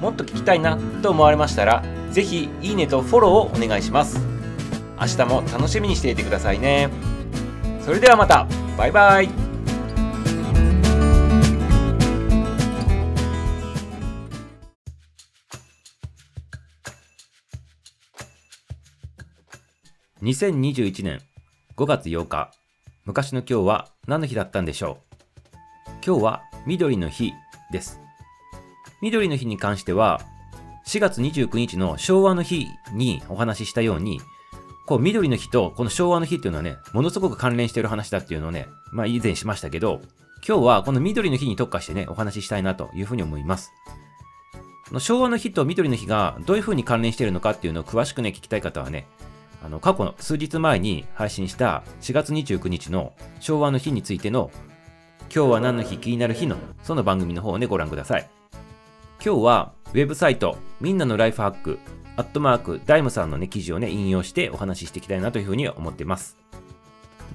もっと聞きたいなと思われましたら是非いいねとフォローをお願いします。明日も楽しみにしていてくださいね。それではまた。バイバイ。2021年5月8日。昔の今日は何の日だったんでしょう？今日は緑の日です。緑の日に関しては4月29日の昭和の日にお話ししたようにこう緑の日とこの昭和の日っていうのはねものすごく関連してる話だっていうのをねまあ以前しましたけど今日はこの緑の日に特化してねお話ししたいなというふうに思います。の昭和の日と緑の日がどういうふうに関連しているのかっていうのを詳しくね聞きたい方はねあの過去の数日前に配信した4月29日の昭和の日についての今日は何の日気になる日のその番組の方をねご覧ください。今日はウェブサイトみんなのライフハックアットマークダイムさんのね記事をね引用してお話ししていきたいなというふうに思っています。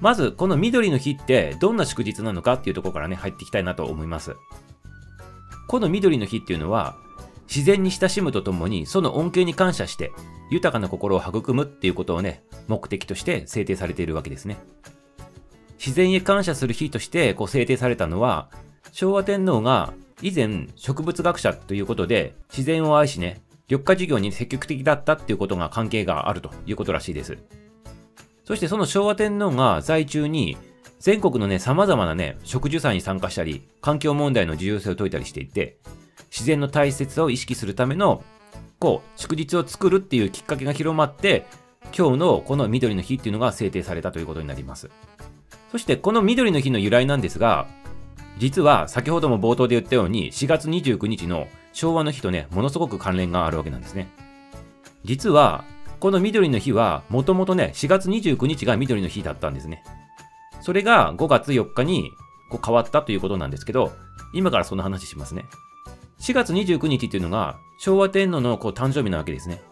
まずこの緑の日ってどんな祝日なのかっていうところからね入っていきたいなと思います。この緑の日っていうのは自然に親しむとともにその恩恵に感謝して豊かな心を育むっていうことをね目的として制定されているわけですね。自然へ感謝する日としてこう制定されたのは昭和天皇が以前植物学者ということで自然を愛しね、緑化事業に積極的だったっていうことが関係があるということらしいです。そしてその昭和天皇が在中に全国のね、様々なね、植樹祭に参加したり、環境問題の重要性を説いたりしていて、自然の大切さを意識するための、こう、祝日を作るっていうきっかけが広まって、今日のこの緑の日っていうのが制定されたということになります。そしてこの緑の日の由来なんですが、実は先ほども冒頭で言ったように4月29日の昭和の日とね、ものすごく関連があるわけなんですね。実は、この緑の日は、もともとね、4月29日が緑の日だったんですね。それが5月4日にこう変わったということなんですけど、今からその話しますね。4月29日っていうのが昭和天皇のこう誕生日なわけですね。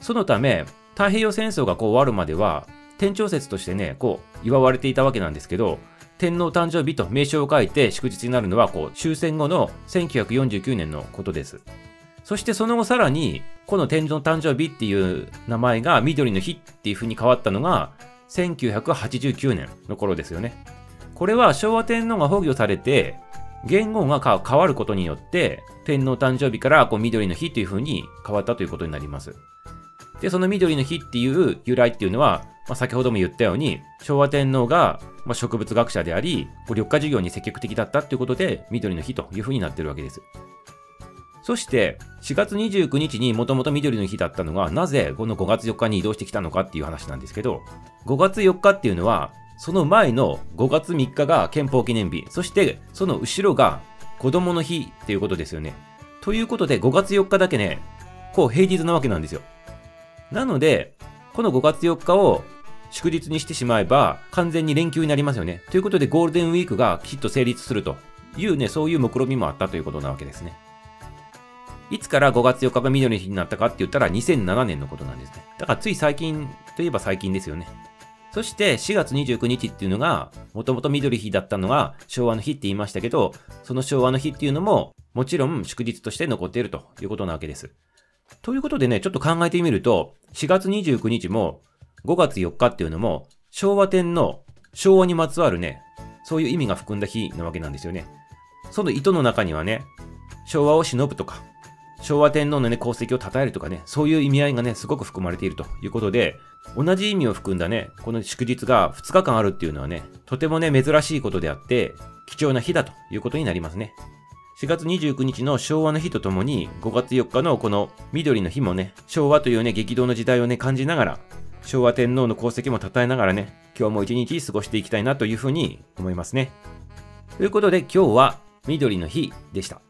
そのため、太平洋戦争がこう終わるまでは、天長節としてね、こう祝われていたわけなんですけど、天皇誕生日と名称を書いて祝日になるのはこう終戦後の1949年のことです。そしてその後さらに、この天皇誕生日っていう名前が緑の日っていう風に変わったのが1989年の頃ですよね。これは昭和天皇が崩御されて、言語が変わることによって、天皇誕生日からこう緑の日という風に変わったということになります。で、その緑の日っていう由来っていうのは、まあ、先ほども言ったように、昭和天皇が、ま、植物学者であり、緑化事業に積極的だったっていうことで、緑の日というふうになってるわけです。そして、4月29日にもともと緑の日だったのが、なぜこの5月4日に移動してきたのかっていう話なんですけど、5月4日っていうのは、その前の5月3日が憲法記念日、そしてその後ろが子供の日っていうことですよね。ということで、5月4日だけね、こう平日なわけなんですよ。なので、この5月4日を祝日にしてしまえば完全に連休になりますよね。ということでゴールデンウィークがきっと成立するというね、そういう目論みもあったということなわけですね。いつから5月4日が緑の日になったかって言ったら2007年のことなんですね。だからつい最近といえば最近ですよね。そして4月29日っていうのが、もともと緑日だったのが昭和の日って言いましたけど、その昭和の日っていうのも、もちろん祝日として残っているということなわけです。ということでね、ちょっと考えてみると、4月29日も5月4日っていうのも、昭和天皇、昭和にまつわるね、そういう意味が含んだ日なわけなんですよね。その意図の中にはね、昭和を忍ぶとか、昭和天皇のね、功績を称えるとかね、そういう意味合いがね、すごく含まれているということで、同じ意味を含んだね、この祝日が2日間あるっていうのはね、とてもね、珍しいことであって、貴重な日だということになりますね。4月29日の昭和の日とともに、5月4日のこの緑の日もね、昭和というね、激動の時代をね、感じながら、昭和天皇の功績も称えながらね、今日も一日過ごしていきたいなというふうに思いますね。ということで今日は緑の日でした。